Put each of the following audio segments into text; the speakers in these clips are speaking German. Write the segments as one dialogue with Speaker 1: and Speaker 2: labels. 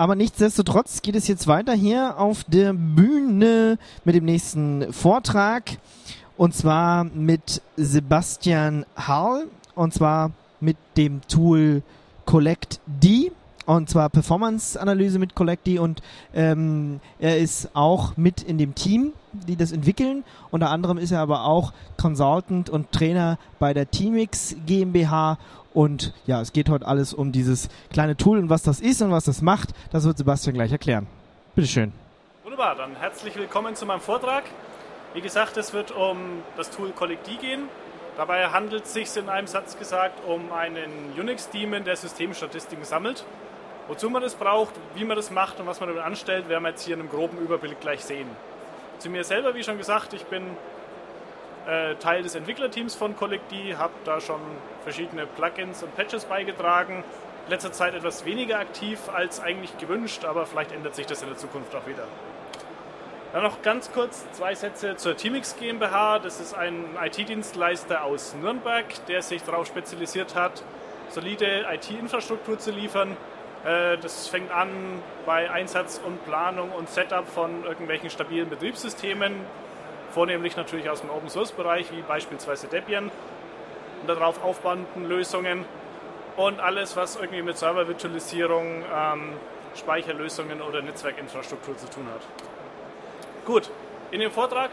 Speaker 1: Aber nichtsdestotrotz geht es jetzt weiter hier auf der Bühne mit dem nächsten Vortrag. Und zwar mit Sebastian Hall. Und zwar mit dem Tool Collect D und zwar Performance-Analyse mit Collecti und ähm, er ist auch mit in dem Team, die das entwickeln. Unter anderem ist er aber auch Consultant und Trainer bei der Teamix GmbH und ja, es geht heute alles um dieses kleine Tool und was das ist und was das macht. Das wird Sebastian gleich erklären. Bitteschön.
Speaker 2: Wunderbar, dann herzlich willkommen zu meinem Vortrag. Wie gesagt, es wird um das Tool Collecti gehen. Dabei handelt es sich in einem Satz gesagt um einen Unix-Daemon, der Systemstatistiken sammelt. Wozu man das braucht, wie man das macht und was man damit anstellt, werden wir jetzt hier in einem groben Überblick gleich sehen. Zu mir selber, wie schon gesagt, ich bin äh, Teil des Entwicklerteams von Collecti, habe da schon verschiedene Plugins und Patches beigetragen. Letzter Zeit etwas weniger aktiv als eigentlich gewünscht, aber vielleicht ändert sich das in der Zukunft auch wieder. Dann noch ganz kurz zwei Sätze zur Teamix GmbH. Das ist ein IT-Dienstleister aus Nürnberg, der sich darauf spezialisiert hat, solide IT-Infrastruktur zu liefern das fängt an bei Einsatz und Planung und Setup von irgendwelchen stabilen Betriebssystemen, vornehmlich natürlich aus dem Open Source Bereich, wie beispielsweise Debian und darauf aufbauenden Lösungen und alles, was irgendwie mit Servervirtualisierung, ähm, Speicherlösungen oder Netzwerkinfrastruktur zu tun hat. Gut, in dem Vortrag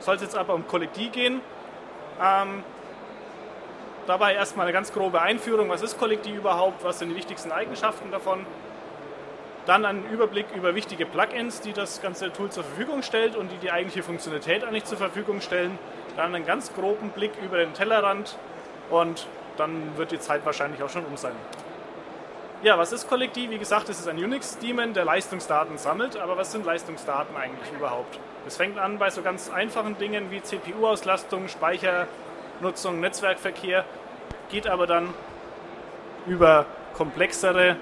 Speaker 2: soll es jetzt aber um Kollektiv gehen. Ähm, Dabei erstmal eine ganz grobe Einführung, was ist Kollektiv überhaupt, was sind die wichtigsten Eigenschaften davon. Dann ein Überblick über wichtige Plugins, die das ganze Tool zur Verfügung stellt und die die eigentliche Funktionalität eigentlich zur Verfügung stellen. Dann einen ganz groben Blick über den Tellerrand und dann wird die Zeit wahrscheinlich auch schon um sein. Ja, was ist Kollektiv? Wie gesagt, es ist ein Unix-Daemon, der Leistungsdaten sammelt. Aber was sind Leistungsdaten eigentlich überhaupt? Es fängt an bei so ganz einfachen Dingen wie CPU-Auslastung, Speicher, Nutzung, Netzwerkverkehr, geht aber dann über komplexere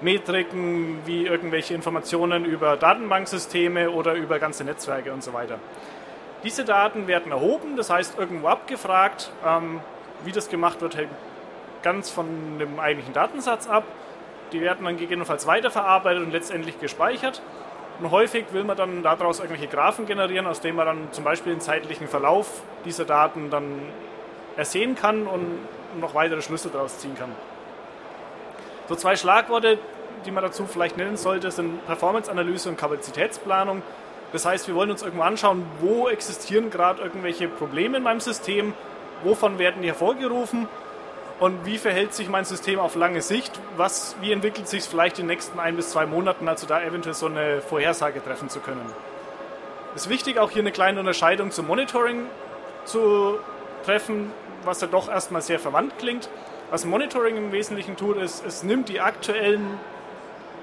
Speaker 2: Metriken wie irgendwelche Informationen über Datenbanksysteme oder über ganze Netzwerke und so weiter. Diese Daten werden erhoben, das heißt irgendwo abgefragt. Ähm, wie das gemacht wird, hängt ganz von dem eigentlichen Datensatz ab. Die werden dann gegebenenfalls weiterverarbeitet und letztendlich gespeichert. Und häufig will man dann daraus irgendwelche Graphen generieren, aus denen man dann zum Beispiel den zeitlichen Verlauf dieser Daten dann ersehen kann und noch weitere Schlüsse daraus ziehen kann. So zwei Schlagworte, die man dazu vielleicht nennen sollte, sind Performance-Analyse und Kapazitätsplanung. Das heißt, wir wollen uns irgendwo anschauen, wo existieren gerade irgendwelche Probleme in meinem System, wovon werden die hervorgerufen und wie verhält sich mein System auf lange Sicht? Was, wie entwickelt sich es vielleicht in den nächsten ein bis zwei Monaten, also da eventuell so eine Vorhersage treffen zu können? Es ist wichtig, auch hier eine kleine Unterscheidung zum Monitoring zu treffen, was ja doch erstmal sehr verwandt klingt. Was Monitoring im Wesentlichen tut, ist, es nimmt die aktuellen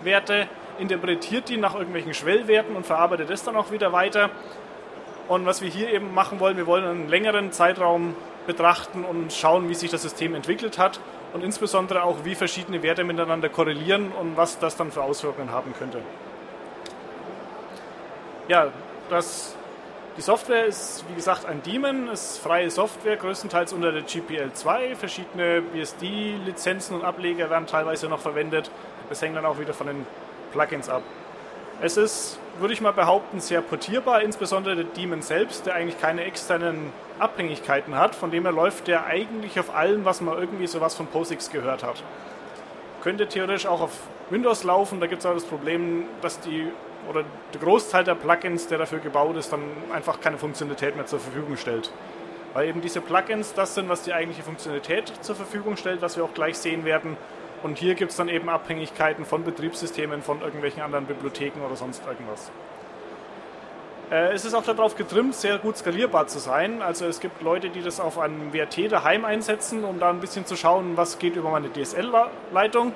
Speaker 2: Werte, interpretiert die nach irgendwelchen Schwellwerten und verarbeitet das dann auch wieder weiter. Und was wir hier eben machen wollen, wir wollen einen längeren Zeitraum betrachten und schauen, wie sich das System entwickelt hat und insbesondere auch, wie verschiedene Werte miteinander korrelieren und was das dann für Auswirkungen haben könnte. Ja, das, die Software ist, wie gesagt, ein Daemon, ist freie Software, größtenteils unter der GPL2. Verschiedene BSD-Lizenzen und Ableger werden teilweise noch verwendet. Das hängt dann auch wieder von den Plugins ab. Es ist, würde ich mal behaupten, sehr portierbar, insbesondere der Daemon selbst, der eigentlich keine externen Abhängigkeiten hat. Von dem her läuft der eigentlich auf allem, was man irgendwie sowas von POSIX gehört hat. Könnte theoretisch auch auf Windows laufen, da gibt es auch das Problem, dass die oder der Großteil der Plugins, der dafür gebaut ist, dann einfach keine Funktionalität mehr zur Verfügung stellt. Weil eben diese Plugins das sind, was die eigentliche Funktionalität zur Verfügung stellt, was wir auch gleich sehen werden. Und hier gibt es dann eben Abhängigkeiten von Betriebssystemen, von irgendwelchen anderen Bibliotheken oder sonst irgendwas. Äh, es ist auch darauf getrimmt, sehr gut skalierbar zu sein. Also es gibt Leute, die das auf einem WRT daheim einsetzen, um da ein bisschen zu schauen, was geht über meine DSL-Leitung.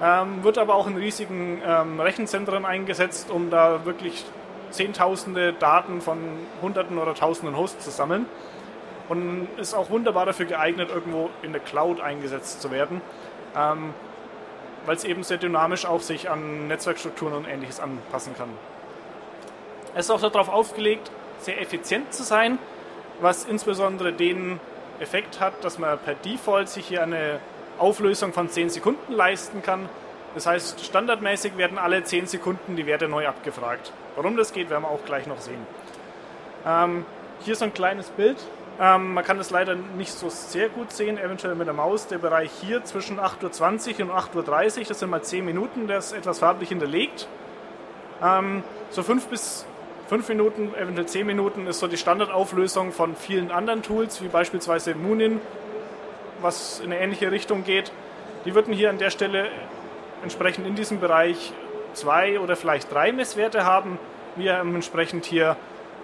Speaker 2: Ähm, wird aber auch in riesigen ähm, Rechenzentren eingesetzt, um da wirklich Zehntausende Daten von Hunderten oder Tausenden Hosts zu sammeln. Und ist auch wunderbar dafür geeignet, irgendwo in der Cloud eingesetzt zu werden ähm, weil es eben sehr dynamisch auch sich an Netzwerkstrukturen und ähnliches anpassen kann. Es ist auch darauf aufgelegt, sehr effizient zu sein, was insbesondere den Effekt hat, dass man per Default sich hier eine Auflösung von 10 Sekunden leisten kann. Das heißt, standardmäßig werden alle 10 Sekunden die Werte neu abgefragt. Warum das geht, werden wir auch gleich noch sehen. Ähm, hier ist ein kleines Bild. Ähm, man kann das leider nicht so sehr gut sehen, eventuell mit der Maus. Der Bereich hier zwischen 8.20 Uhr und 8.30 Uhr, das sind mal 10 Minuten, der ist etwas farblich hinterlegt. Ähm, so 5 bis 5 Minuten, eventuell 10 Minuten ist so die Standardauflösung von vielen anderen Tools, wie beispielsweise Moonin, was in eine ähnliche Richtung geht. Die würden hier an der Stelle entsprechend in diesem Bereich zwei oder vielleicht drei Messwerte haben. Wir haben entsprechend hier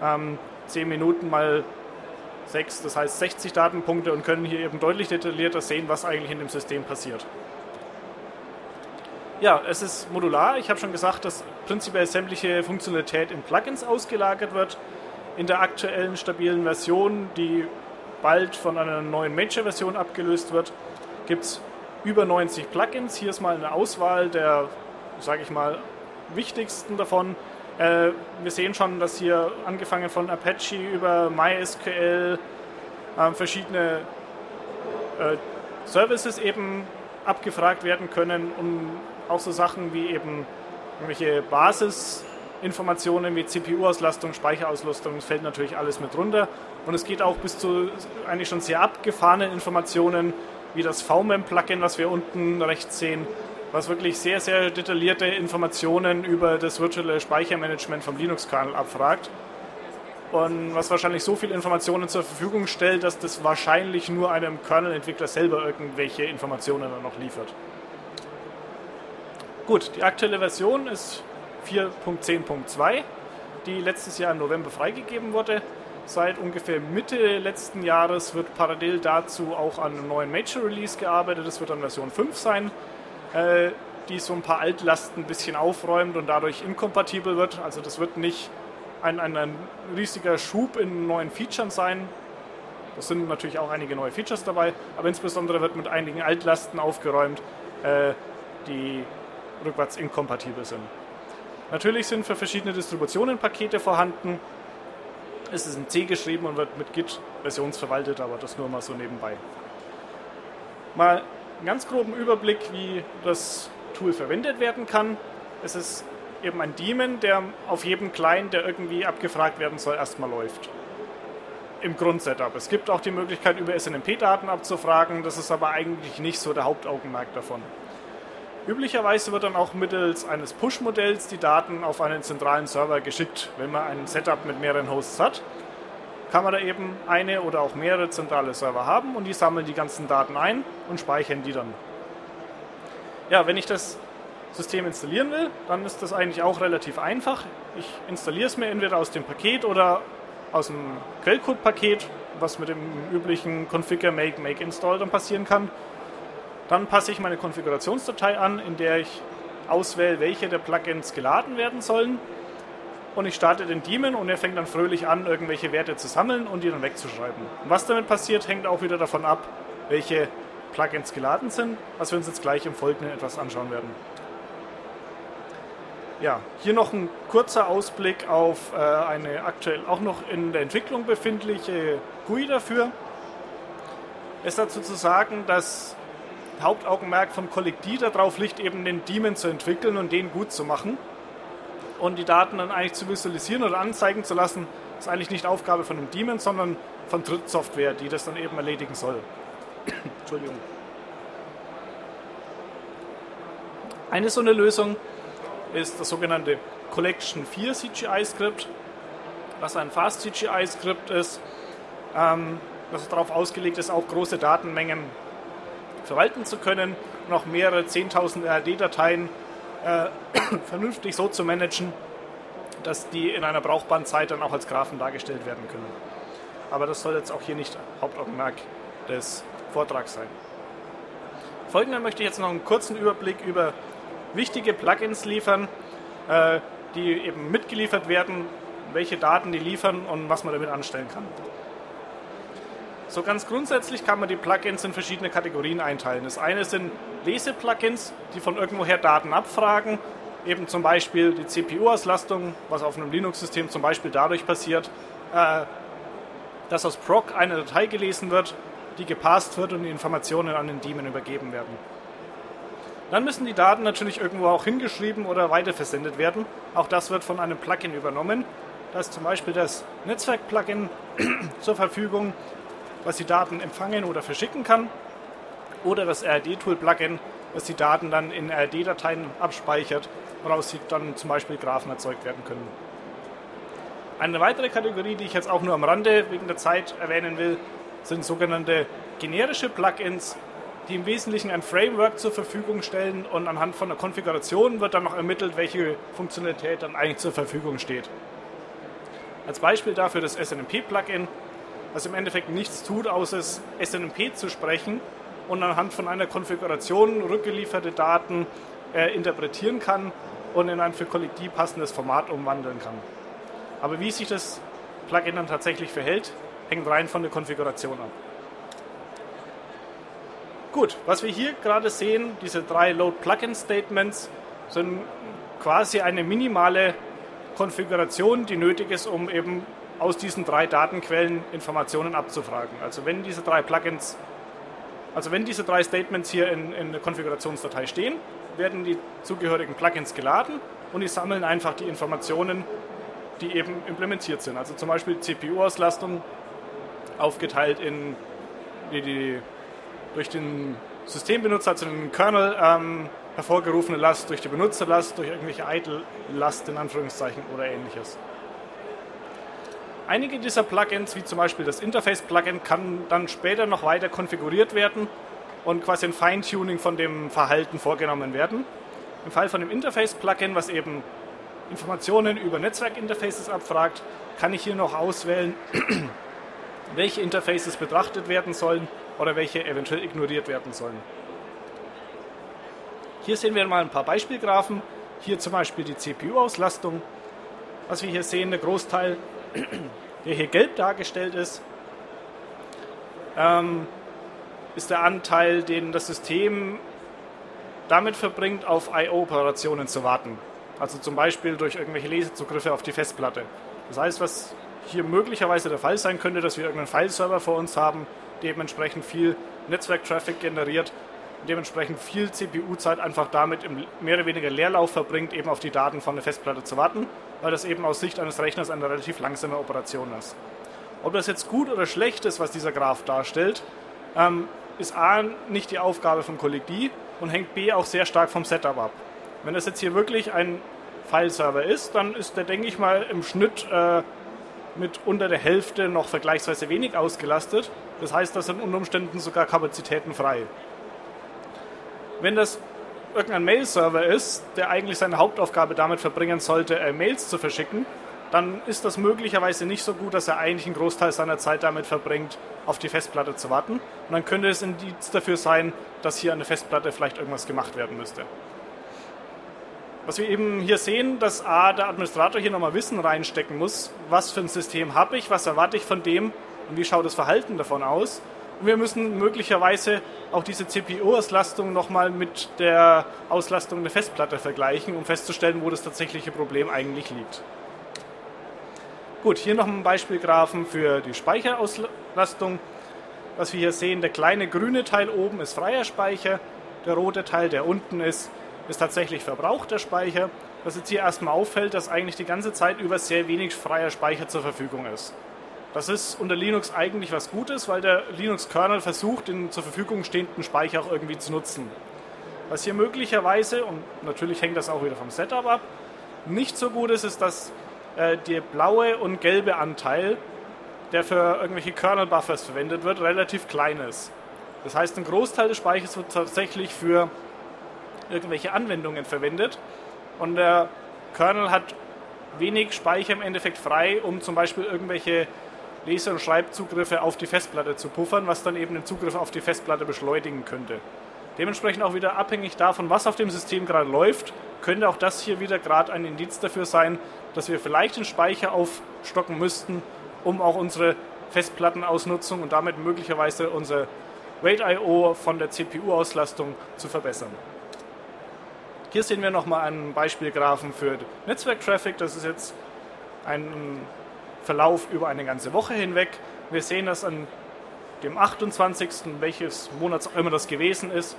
Speaker 2: ähm, 10 Minuten mal 6, das heißt 60 Datenpunkte und können hier eben deutlich detaillierter sehen, was eigentlich in dem System passiert. Ja, es ist modular. Ich habe schon gesagt, dass prinzipiell sämtliche Funktionalität in Plugins ausgelagert wird. In der aktuellen stabilen Version, die bald von einer neuen Major-Version abgelöst wird, gibt es über 90 Plugins. Hier ist mal eine Auswahl der, sage ich mal, wichtigsten davon. Äh, wir sehen schon, dass hier angefangen von Apache über MySQL äh, verschiedene äh, Services eben abgefragt werden können und auch so Sachen wie eben irgendwelche Basisinformationen wie CPU-Auslastung, Speicherauslastung, das fällt natürlich alles mit runter. Und es geht auch bis zu eigentlich schon sehr abgefahrenen Informationen wie das VMem-Plugin, was wir unten rechts sehen, was wirklich sehr, sehr detaillierte Informationen über das virtuelle Speichermanagement vom Linux-Kernel abfragt. Und was wahrscheinlich so viele Informationen zur Verfügung stellt, dass das wahrscheinlich nur einem Kernel-Entwickler selber irgendwelche Informationen dann noch liefert. Gut, die aktuelle Version ist 4.10.2, die letztes Jahr im November freigegeben wurde. Seit ungefähr Mitte letzten Jahres wird parallel dazu auch an einem neuen Major Release gearbeitet. Das wird dann Version 5 sein, die so ein paar Altlasten ein bisschen aufräumt und dadurch inkompatibel wird. Also das wird nicht ein, ein, ein riesiger Schub in neuen Features sein. Das sind natürlich auch einige neue Features dabei, aber insbesondere wird mit einigen Altlasten aufgeräumt, äh, die rückwärts inkompatibel sind. Natürlich sind für verschiedene Distributionen Pakete vorhanden, es ist in C geschrieben und wird mit Git versionsverwaltet, aber das nur mal so nebenbei. Mal einen ganz groben Überblick, wie das Tool verwendet werden kann. Es ist eben ein Daemon, der auf jedem Client, der irgendwie abgefragt werden soll, erstmal läuft. Im Grundsetup. Es gibt auch die Möglichkeit, über SNMP-Daten abzufragen. Das ist aber eigentlich nicht so der Hauptaugenmerk davon. Üblicherweise wird dann auch mittels eines Push-Modells die Daten auf einen zentralen Server geschickt. Wenn man ein Setup mit mehreren Hosts hat, kann man da eben eine oder auch mehrere zentrale Server haben und die sammeln die ganzen Daten ein und speichern die dann. Ja, wenn ich das System installieren will, dann ist das eigentlich auch relativ einfach. Ich installiere es mir entweder aus dem Paket oder aus dem Quellcode-Paket, was mit dem üblichen Configure, Make, Make, Install dann passieren kann. Dann passe ich meine Konfigurationsdatei an, in der ich auswähle, welche der Plugins geladen werden sollen. Und ich starte den Daemon und er fängt dann fröhlich an, irgendwelche Werte zu sammeln und die dann wegzuschreiben. Was damit passiert, hängt auch wieder davon ab, welche Plugins geladen sind, was wir uns jetzt gleich im Folgenden etwas anschauen werden. Ja, hier noch ein kurzer Ausblick auf äh, eine aktuell auch noch in der Entwicklung befindliche GUI dafür. Es dazu zu sagen, dass Hauptaugenmerk vom Kollektiv darauf liegt, eben den Daemon zu entwickeln und den gut zu machen. Und die Daten dann eigentlich zu visualisieren oder anzeigen zu lassen, ist eigentlich nicht Aufgabe von dem Daemon, sondern von Drittsoftware, die das dann eben erledigen soll. Entschuldigung. Eine so eine Lösung ist das sogenannte Collection 4 CGI-Skript, was ein Fast CGI-Skript ist, ähm, das darauf ausgelegt ist, auch große Datenmengen verwalten zu können und auch mehrere 10.000 RD-Dateien äh, vernünftig so zu managen, dass die in einer brauchbaren Zeit dann auch als Graphen dargestellt werden können. Aber das soll jetzt auch hier nicht Hauptaugenmerk des Vortrags sein. Folgender möchte ich jetzt noch einen kurzen Überblick über wichtige Plugins liefern, äh, die eben mitgeliefert werden, welche Daten die liefern und was man damit anstellen kann. So ganz grundsätzlich kann man die Plugins in verschiedene Kategorien einteilen. Das eine sind Lese-Plugins, die von irgendwoher Daten abfragen, eben zum Beispiel die CPU-Auslastung, was auf einem Linux-System zum Beispiel dadurch passiert, äh, dass aus proc eine Datei gelesen wird, die gepasst wird und die Informationen an den Daemon übergeben werden. Dann müssen die Daten natürlich irgendwo auch hingeschrieben oder weiterversendet werden. Auch das wird von einem Plugin übernommen. Da ist zum Beispiel das Netzwerk-Plugin zur Verfügung, was die Daten empfangen oder verschicken kann. Oder das RD-Tool-Plugin, das die Daten dann in RD-Dateien abspeichert, woraus dann zum Beispiel Graphen erzeugt werden können. Eine weitere Kategorie, die ich jetzt auch nur am Rande wegen der Zeit erwähnen will, sind sogenannte generische Plugins, die im Wesentlichen ein Framework zur Verfügung stellen und anhand von der Konfiguration wird dann noch ermittelt, welche Funktionalität dann eigentlich zur Verfügung steht. Als Beispiel dafür das SNMP-Plugin, was im Endeffekt nichts tut, außer SNMP zu sprechen und anhand von einer Konfiguration rückgelieferte Daten äh, interpretieren kann und in ein für Kollektiv passendes Format umwandeln kann. Aber wie sich das Plugin dann tatsächlich verhält, hängt rein von der Konfiguration ab. Gut, was wir hier gerade sehen, diese drei Load-Plugin-Statements, sind quasi eine minimale Konfiguration, die nötig ist, um eben aus diesen drei Datenquellen Informationen abzufragen. Also wenn diese drei Plugins, also wenn diese drei Statements hier in, in der Konfigurationsdatei stehen, werden die zugehörigen Plugins geladen und die sammeln einfach die Informationen, die eben implementiert sind. Also zum Beispiel CPU-Auslastung aufgeteilt in die, die durch den Systembenutzer, also den Kernel, ähm, hervorgerufene Last, durch die Benutzerlast, durch irgendwelche Idle-Last in Anführungszeichen oder ähnliches. Einige dieser Plugins, wie zum Beispiel das Interface-Plugin, kann dann später noch weiter konfiguriert werden und quasi ein Feintuning von dem Verhalten vorgenommen werden. Im Fall von dem Interface-Plugin, was eben Informationen über Netzwerkinterfaces abfragt, kann ich hier noch auswählen, welche Interfaces betrachtet werden sollen oder welche eventuell ignoriert werden sollen. Hier sehen wir mal ein paar Beispielgraphen. Hier zum Beispiel die CPU-Auslastung. Was wir hier sehen, der Großteil, der hier gelb dargestellt ist, ähm, ist der Anteil, den das System damit verbringt, auf I.O.-Operationen zu warten. Also zum Beispiel durch irgendwelche Lesezugriffe auf die Festplatte. Das heißt, was hier möglicherweise der Fall sein könnte, dass wir irgendeinen File-Server vor uns haben, dementsprechend viel Netzwerk-Traffic generiert, dementsprechend viel CPU-Zeit einfach damit im mehr oder weniger Leerlauf verbringt, eben auf die Daten von der Festplatte zu warten, weil das eben aus Sicht eines Rechners eine relativ langsame Operation ist. Ob das jetzt gut oder schlecht ist, was dieser Graph darstellt, ähm, ist A nicht die Aufgabe vom Kollektiv und hängt B auch sehr stark vom Setup ab. Wenn das jetzt hier wirklich ein File-Server ist, dann ist der, denke ich mal, im Schnitt äh, mit unter der Hälfte noch vergleichsweise wenig ausgelastet. Das heißt, da sind unter Umständen sogar Kapazitäten frei. Wenn das irgendein Mail-Server ist, der eigentlich seine Hauptaufgabe damit verbringen sollte, äh, Mails zu verschicken, dann ist das möglicherweise nicht so gut, dass er eigentlich einen Großteil seiner Zeit damit verbringt, auf die Festplatte zu warten. Und dann könnte es Indiz dafür sein, dass hier an der Festplatte vielleicht irgendwas gemacht werden müsste. Was wir eben hier sehen, dass A, der Administrator hier nochmal Wissen reinstecken muss, was für ein System habe ich, was erwarte ich von dem und wie schaut das Verhalten davon aus. Und wir müssen möglicherweise auch diese CPU-Auslastung nochmal mit der Auslastung der Festplatte vergleichen, um festzustellen, wo das tatsächliche Problem eigentlich liegt. Gut, hier noch ein Beispielgraphen für die Speicherauslastung. Was wir hier sehen, der kleine grüne Teil oben ist freier Speicher, der rote Teil, der unten ist, ist tatsächlich verbrauchter Speicher. Was jetzt hier erstmal auffällt, dass eigentlich die ganze Zeit über sehr wenig freier Speicher zur Verfügung ist. Das ist unter Linux eigentlich was Gutes, weil der Linux-Kernel versucht, den zur Verfügung stehenden Speicher auch irgendwie zu nutzen. Was hier möglicherweise, und natürlich hängt das auch wieder vom Setup ab, nicht so gut ist, ist, dass äh, der blaue und gelbe Anteil, der für irgendwelche Kernel-Buffers verwendet wird, relativ klein ist. Das heißt, ein Großteil des Speichers wird tatsächlich für irgendwelche Anwendungen verwendet. Und der Kernel hat wenig Speicher im Endeffekt frei, um zum Beispiel irgendwelche Leser- und Schreibzugriffe auf die Festplatte zu puffern, was dann eben den Zugriff auf die Festplatte beschleunigen könnte. Dementsprechend auch wieder abhängig davon, was auf dem System gerade läuft, könnte auch das hier wieder gerade ein Indiz dafür sein, dass wir vielleicht den Speicher aufstocken müssten, um auch unsere Festplattenausnutzung und damit möglicherweise unser RAID-IO von der CPU-Auslastung zu verbessern. Hier sehen wir nochmal einen Beispielgraphen für Netzwerktraffic. Das ist jetzt ein Verlauf über eine ganze Woche hinweg. Wir sehen, dass an dem 28., welches Monats auch immer das gewesen ist,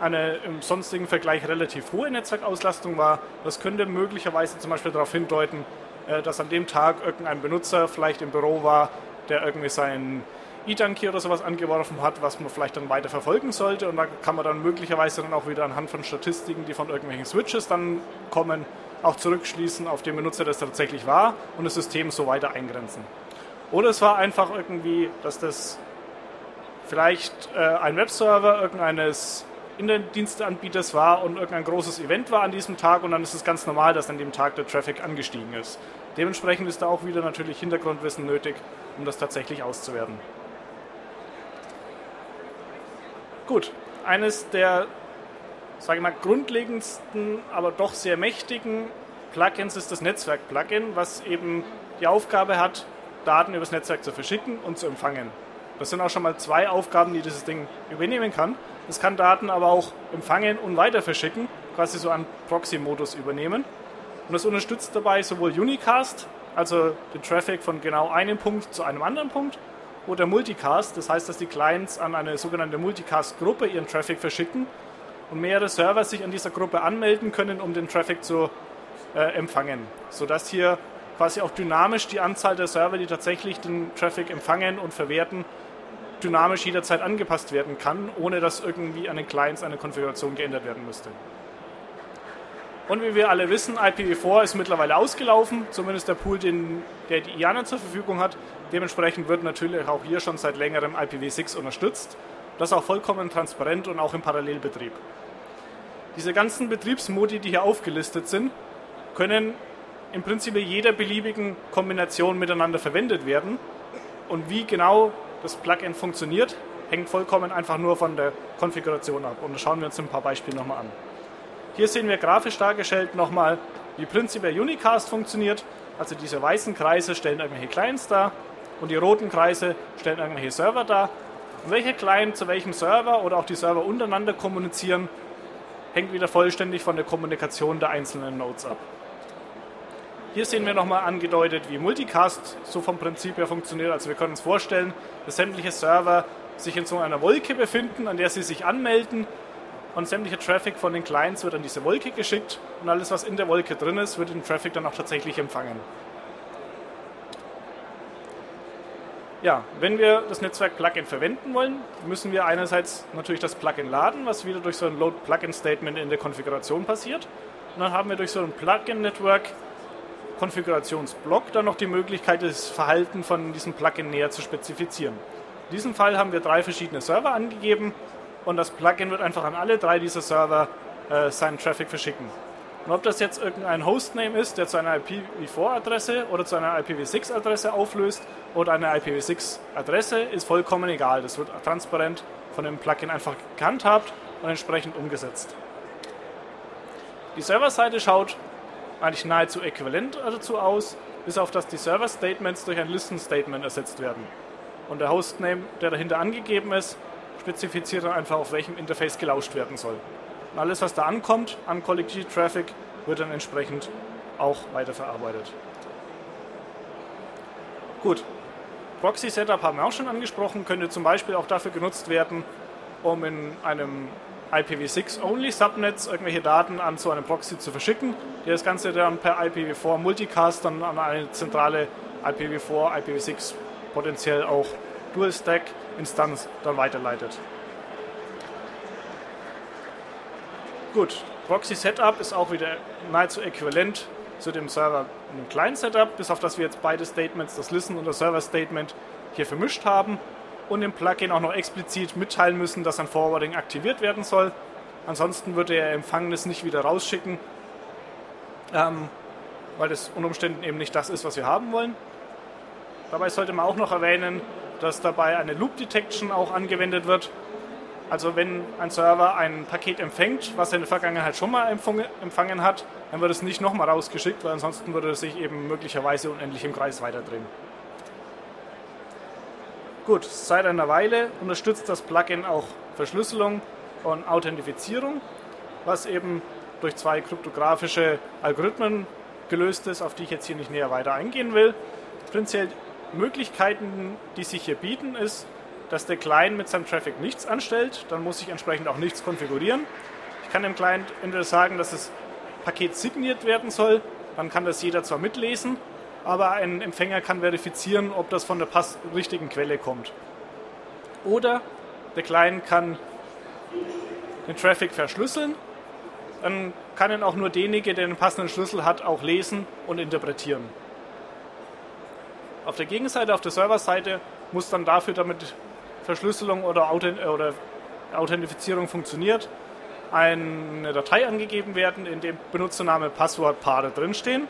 Speaker 2: eine im sonstigen Vergleich relativ hohe Netzwerkauslastung war. Das könnte möglicherweise zum Beispiel darauf hindeuten, äh, dass an dem Tag irgendein Benutzer vielleicht im Büro war, der irgendwie seinen E-Donkey oder sowas angeworfen hat, was man vielleicht dann weiter verfolgen sollte. Und da kann man dann möglicherweise dann auch wieder anhand von Statistiken, die von irgendwelchen Switches dann kommen, auch zurückschließen auf den Benutzer, der es tatsächlich war und das System so weiter eingrenzen. Oder es war einfach irgendwie, dass das vielleicht äh, ein Webserver irgendeines Internetdiensteanbieters war und irgendein großes Event war an diesem Tag und dann ist es ganz normal, dass an dem Tag der Traffic angestiegen ist. Dementsprechend ist da auch wieder natürlich Hintergrundwissen nötig, um das tatsächlich auszuwerten. Gut, eines der sage ich mal, grundlegendsten, aber doch sehr mächtigen Plugins ist das Netzwerk-Plugin, was eben die Aufgabe hat, Daten übers Netzwerk zu verschicken und zu empfangen. Das sind auch schon mal zwei Aufgaben, die dieses Ding übernehmen kann. Es kann Daten aber auch empfangen und weiter verschicken, quasi so einen Proxy-Modus übernehmen. Und das unterstützt dabei sowohl Unicast, also den Traffic von genau einem Punkt zu einem anderen Punkt, oder Multicast, das heißt, dass die Clients an eine sogenannte Multicast-Gruppe ihren Traffic verschicken und mehrere Server sich an dieser Gruppe anmelden können, um den Traffic zu äh, empfangen, sodass hier quasi auch dynamisch die Anzahl der Server, die tatsächlich den Traffic empfangen und verwerten, dynamisch jederzeit angepasst werden kann, ohne dass irgendwie an den Clients eine Konfiguration geändert werden müsste. Und wie wir alle wissen, IPv4 ist mittlerweile ausgelaufen, zumindest der Pool, den, der die IANA zur Verfügung hat. Dementsprechend wird natürlich auch hier schon seit längerem IPv6 unterstützt. Das auch vollkommen transparent und auch im Parallelbetrieb. Diese ganzen Betriebsmodi, die hier aufgelistet sind, können im Prinzip jeder beliebigen Kombination miteinander verwendet werden. Und wie genau das Plugin funktioniert, hängt vollkommen einfach nur von der Konfiguration ab. Und das schauen wir uns ein paar Beispiele nochmal an. Hier sehen wir grafisch dargestellt nochmal, wie prinzipiell Unicast funktioniert. Also diese weißen Kreise stellen irgendwelche Clients dar und die roten Kreise stellen irgendwelche Server dar. Und welcher Client zu welchem Server oder auch die Server untereinander kommunizieren, hängt wieder vollständig von der Kommunikation der einzelnen Nodes ab. Hier sehen wir nochmal angedeutet, wie Multicast so vom Prinzip her funktioniert. Also wir können uns vorstellen, dass sämtliche Server sich in so einer Wolke befinden, an der sie sich anmelden und sämtlicher Traffic von den Clients wird an diese Wolke geschickt und alles, was in der Wolke drin ist, wird den Traffic dann auch tatsächlich empfangen. Ja, wenn wir das Netzwerk-Plugin verwenden wollen, müssen wir einerseits natürlich das Plugin laden, was wieder durch so ein Load-Plugin-Statement in der Konfiguration passiert. Und dann haben wir durch so ein Plugin-Network Konfigurationsblock dann noch die Möglichkeit, das Verhalten von diesem Plugin näher zu spezifizieren. In diesem Fall haben wir drei verschiedene Server angegeben und das Plugin wird einfach an alle drei dieser Server äh, seinen Traffic verschicken. Und ob das jetzt irgendein Hostname ist, der zu einer IPv4-Adresse oder zu einer IPv6-Adresse auflöst oder eine IPv6-Adresse, ist vollkommen egal. Das wird transparent von dem Plugin einfach gehandhabt und entsprechend umgesetzt. Die Serverseite schaut eigentlich nahezu äquivalent dazu aus, bis auf dass die Server-Statements durch ein Listen-Statement ersetzt werden. Und der Hostname, der dahinter angegeben ist, spezifiziert dann einfach, auf welchem Interface gelauscht werden soll. Und alles, was da ankommt an Kollektiv-Traffic, wird dann entsprechend auch weiterverarbeitet. Gut, Proxy-Setup haben wir auch schon angesprochen, könnte zum Beispiel auch dafür genutzt werden, um in einem IPv6-Only-Subnetz irgendwelche Daten an so einen Proxy zu verschicken, der das Ganze dann per IPv4 Multicast dann an eine zentrale IPv4, IPv6 potenziell auch Dual-Stack-Instanz dann weiterleitet. Gut, Proxy Setup ist auch wieder nahezu äquivalent zu dem Server in dem Client Setup, bis auf dass wir jetzt beide Statements, das Listen und das Server Statement, hier vermischt haben und im Plugin auch noch explizit mitteilen müssen, dass ein Forwarding aktiviert werden soll. Ansonsten würde er Empfangenes nicht wieder rausschicken, ähm, weil das unter Umständen eben nicht das ist, was wir haben wollen. Dabei sollte man auch noch erwähnen, dass dabei eine Loop Detection auch angewendet wird. Also wenn ein Server ein Paket empfängt, was er in der Vergangenheit schon mal empfangen hat, dann wird es nicht nochmal rausgeschickt, weil ansonsten würde es sich eben möglicherweise unendlich im Kreis weiterdrehen. Gut, seit einer Weile unterstützt das Plugin auch Verschlüsselung und Authentifizierung, was eben durch zwei kryptografische Algorithmen gelöst ist, auf die ich jetzt hier nicht näher weiter eingehen will. Prinzipiell Möglichkeiten, die sich hier bieten, ist, dass der Client mit seinem Traffic nichts anstellt, dann muss ich entsprechend auch nichts konfigurieren. Ich kann dem Client entweder sagen, dass das Paket signiert werden soll, dann kann das jeder zwar mitlesen, aber ein Empfänger kann verifizieren, ob das von der richtigen Quelle kommt. Oder der Client kann den Traffic verschlüsseln, dann kann ihn auch nur derjenige, der den passenden Schlüssel hat, auch lesen und interpretieren. Auf der Gegenseite, auf der Serverseite, muss dann dafür, damit Verschlüsselung oder, Authentifizierung funktioniert, eine Datei angegeben werden, in dem Benutzername, Passwort, Paare drinstehen.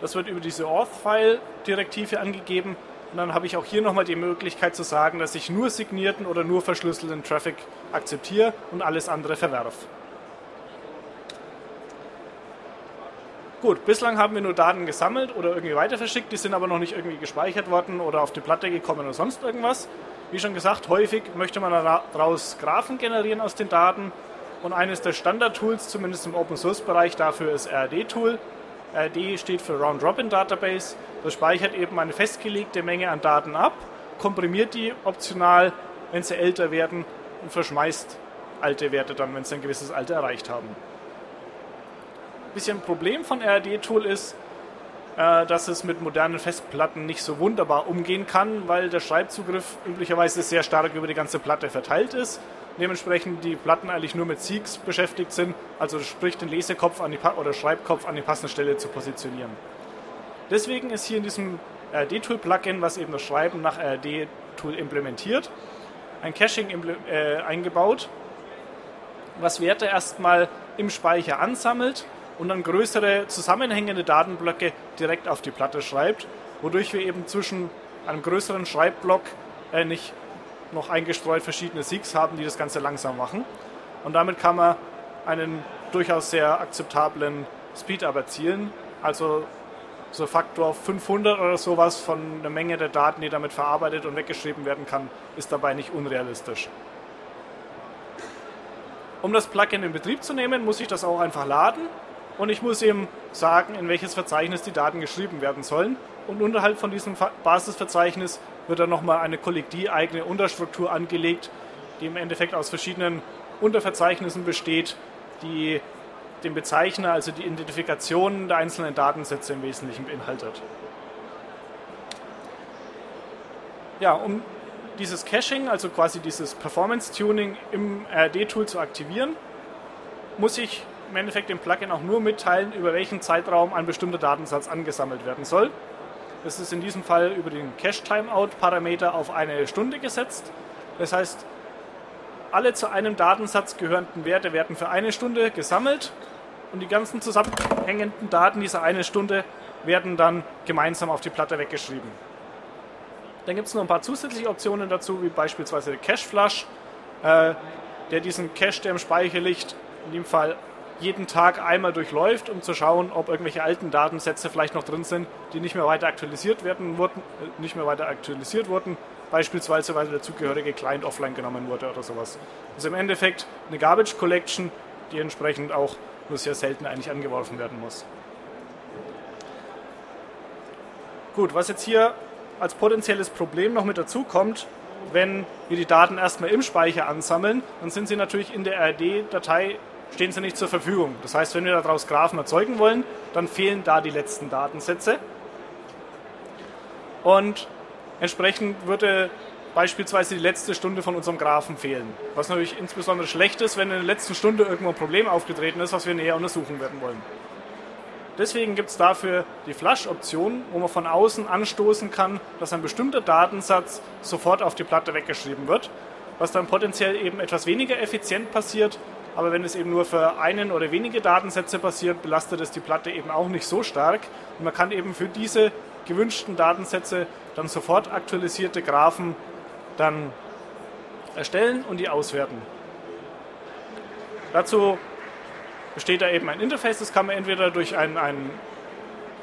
Speaker 2: Das wird über diese Auth-File-Direktive angegeben und dann habe ich auch hier nochmal die Möglichkeit zu sagen, dass ich nur signierten oder nur verschlüsselten Traffic akzeptiere und alles andere verwerfe. Gut, bislang haben wir nur Daten gesammelt oder irgendwie weiter verschickt, die sind aber noch nicht irgendwie gespeichert worden oder auf die Platte gekommen oder sonst irgendwas. Wie schon gesagt, häufig möchte man daraus Graphen generieren aus den Daten und eines der Standard-Tools, zumindest im Open-Source-Bereich, dafür ist RD-Tool. RD steht für Round Robin Database. Das speichert eben eine festgelegte Menge an Daten ab, komprimiert die optional, wenn sie älter werden und verschmeißt alte Werte dann, wenn sie ein gewisses Alter erreicht haben bisschen Problem von RD-Tool ist, äh, dass es mit modernen Festplatten nicht so wunderbar umgehen kann, weil der Schreibzugriff üblicherweise sehr stark über die ganze Platte verteilt ist. Dementsprechend die Platten eigentlich nur mit Siegs beschäftigt sind, also sprich den Lesekopf an die oder Schreibkopf an die passende Stelle zu positionieren. Deswegen ist hier in diesem RD-Tool-Plugin, was eben das Schreiben nach RD-Tool implementiert, ein Caching äh, eingebaut, was Werte erstmal im Speicher ansammelt und dann größere zusammenhängende Datenblöcke direkt auf die Platte schreibt, wodurch wir eben zwischen einem größeren Schreibblock äh, nicht noch eingestreut verschiedene Siegs haben, die das Ganze langsam machen. Und damit kann man einen durchaus sehr akzeptablen Speedup erzielen. Also so Faktor 500 oder sowas von der Menge der Daten, die damit verarbeitet und weggeschrieben werden kann, ist dabei nicht unrealistisch. Um das Plugin in Betrieb zu nehmen, muss ich das auch einfach laden und ich muss ihm sagen, in welches Verzeichnis die Daten geschrieben werden sollen. Und unterhalb von diesem Basisverzeichnis wird dann nochmal eine kollektiv-eigene Unterstruktur angelegt, die im Endeffekt aus verschiedenen Unterverzeichnissen besteht, die den Bezeichner, also die Identifikation der einzelnen Datensätze im Wesentlichen beinhaltet. Ja, um dieses Caching, also quasi dieses Performance-Tuning im RD-Tool zu aktivieren, muss ich im Endeffekt dem Plugin auch nur mitteilen, über welchen Zeitraum ein bestimmter Datensatz angesammelt werden soll. Das ist in diesem Fall über den Cache-Timeout-Parameter auf eine Stunde gesetzt. Das heißt, alle zu einem Datensatz gehörenden Werte werden für eine Stunde gesammelt und die ganzen zusammenhängenden Daten dieser eine Stunde werden dann gemeinsam auf die Platte weggeschrieben. Dann gibt es noch ein paar zusätzliche Optionen dazu, wie beispielsweise der Cache Flush, äh, der diesen Cache, der im Speicher liegt, in dem Fall jeden Tag einmal durchläuft, um zu schauen, ob irgendwelche alten Datensätze vielleicht noch drin sind, die nicht mehr weiter aktualisiert werden wurden, äh, nicht mehr weiter aktualisiert wurden, beispielsweise weil der zugehörige Client offline genommen wurde oder sowas. Ist im Endeffekt eine Garbage Collection, die entsprechend auch nur sehr selten eigentlich angeworfen werden muss. Gut, was jetzt hier als potenzielles Problem noch mit dazu kommt, wenn wir die Daten erstmal im Speicher ansammeln, dann sind sie natürlich in der RD-Datei stehen sie nicht zur Verfügung. Das heißt, wenn wir daraus Graphen erzeugen wollen, dann fehlen da die letzten Datensätze. Und entsprechend würde beispielsweise die letzte Stunde von unserem Graphen fehlen. Was natürlich insbesondere schlecht ist, wenn in der letzten Stunde irgendwo ein Problem aufgetreten ist, was wir näher untersuchen werden wollen. Deswegen gibt es dafür die Flush-Option, wo man von außen anstoßen kann, dass ein bestimmter Datensatz sofort auf die Platte weggeschrieben wird, was dann potenziell eben etwas weniger effizient passiert, aber wenn es eben nur für einen oder wenige Datensätze passiert, belastet es die Platte eben auch nicht so stark. Und man kann eben für diese gewünschten Datensätze dann sofort aktualisierte Graphen dann erstellen und die auswerten. Dazu besteht da eben ein Interface, das kann man entweder durch ein, ein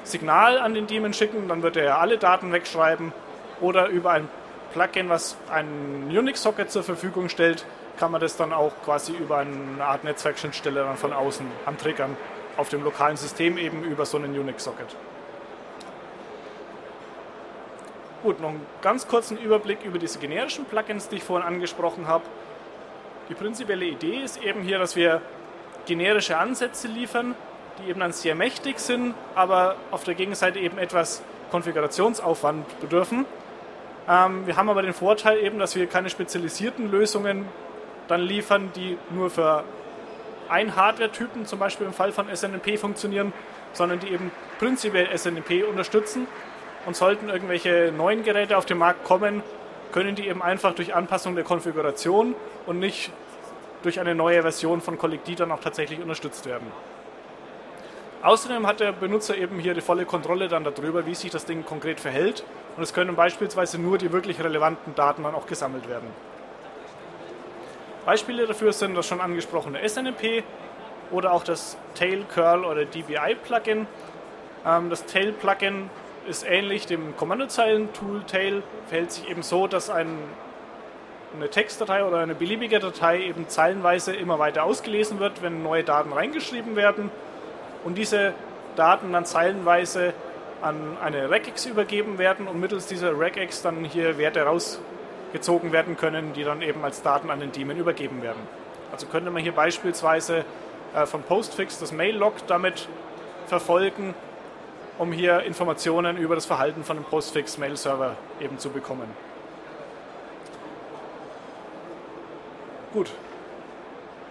Speaker 2: Signal an den Daemon schicken, dann wird er alle Daten wegschreiben, oder über ein Plugin, was einen Unix-Socket zur Verfügung stellt, kann man das dann auch quasi über eine Art Netzwerkschnittstelle dann von außen antriggern auf dem lokalen System eben über so einen Unix-Socket. Gut, noch einen ganz kurzen Überblick über diese generischen Plugins, die ich vorhin angesprochen habe. Die prinzipielle Idee ist eben hier, dass wir generische Ansätze liefern, die eben dann sehr mächtig sind, aber auf der Gegenseite eben etwas Konfigurationsaufwand bedürfen. Ähm, wir haben aber den Vorteil eben, dass wir keine spezialisierten Lösungen dann liefern, die nur für einen Hardware-Typen, zum Beispiel im Fall von SNMP, funktionieren, sondern die eben prinzipiell SNMP unterstützen. Und sollten irgendwelche neuen Geräte auf den Markt kommen, können die eben einfach durch Anpassung der Konfiguration und nicht durch eine neue Version von Collecti dann auch tatsächlich unterstützt werden. Außerdem hat der Benutzer eben hier die volle Kontrolle dann darüber, wie sich das Ding konkret verhält. Und es können beispielsweise nur die wirklich relevanten Daten dann auch gesammelt werden. Beispiele dafür sind das schon angesprochene SNMP oder auch das Tail Curl oder DBI Plugin. Ähm, das Tail Plugin ist ähnlich dem Kommandozeilen-Tool Tail, verhält sich eben so, dass ein, eine Textdatei oder eine beliebige Datei eben zeilenweise immer weiter ausgelesen wird, wenn neue Daten reingeschrieben werden und diese Daten dann zeilenweise an eine Regex übergeben werden und mittels dieser Regex dann hier Werte raus gezogen werden können, die dann eben als Daten an den Daemon übergeben werden. Also könnte man hier beispielsweise äh, von Postfix das Mail-Log damit verfolgen, um hier Informationen über das Verhalten von einem Postfix-Mail-Server eben zu bekommen. Gut.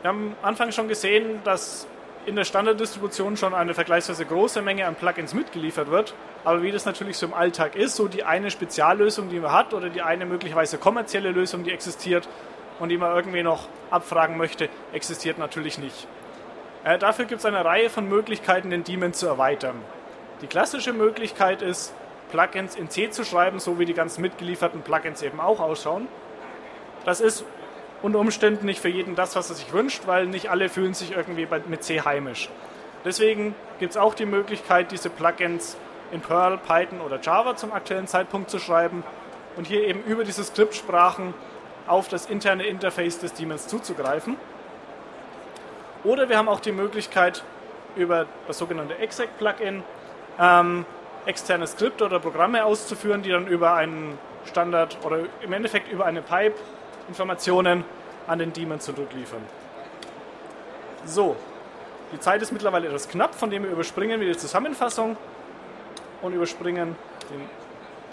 Speaker 2: Wir haben am Anfang schon gesehen, dass in der Standarddistribution schon eine vergleichsweise große Menge an Plugins mitgeliefert wird. Aber wie das natürlich so im Alltag ist, so die eine Speziallösung, die man hat oder die eine möglicherweise kommerzielle Lösung, die existiert und die man irgendwie noch abfragen möchte, existiert natürlich nicht. Äh, dafür gibt es eine Reihe von Möglichkeiten, den Daemon zu erweitern. Die klassische Möglichkeit ist, Plugins in C zu schreiben, so wie die ganzen mitgelieferten Plugins eben auch ausschauen. Das ist unter Umständen nicht für jeden das, was er sich wünscht, weil nicht alle fühlen sich irgendwie mit C heimisch. Deswegen gibt es auch die Möglichkeit, diese Plugins in Perl, Python oder Java zum aktuellen Zeitpunkt zu schreiben und hier eben über diese Skriptsprachen auf das interne Interface des Daemons zuzugreifen. Oder wir haben auch die Möglichkeit, über das sogenannte exec-Plugin ähm, externe Skripte oder Programme auszuführen, die dann über einen Standard oder im Endeffekt über eine Pipe Informationen an den Daemon zurückliefern. So, die Zeit ist mittlerweile etwas knapp, von dem wir überspringen wir die Zusammenfassung und überspringen den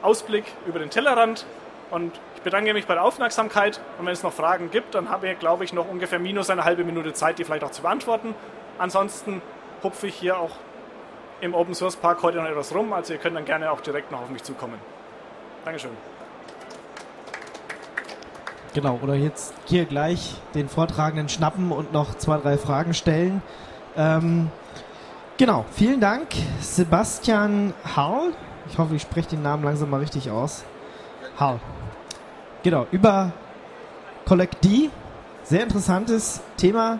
Speaker 2: Ausblick über den Tellerrand. Und ich bedanke mich bei der Aufmerksamkeit. Und wenn es noch Fragen gibt, dann haben wir, glaube ich, noch ungefähr minus eine halbe Minute Zeit, die vielleicht auch zu beantworten. Ansonsten hupfe ich hier auch im Open Source Park heute noch etwas rum. Also ihr könnt dann gerne auch direkt noch auf mich zukommen. Dankeschön.
Speaker 1: Genau, oder jetzt hier gleich den Vortragenden schnappen und noch zwei, drei Fragen stellen. Ähm, genau, vielen Dank, Sebastian Harl. Ich hoffe, ich spreche den Namen langsam mal richtig aus. Harl. Genau, über Collect D. Sehr interessantes Thema.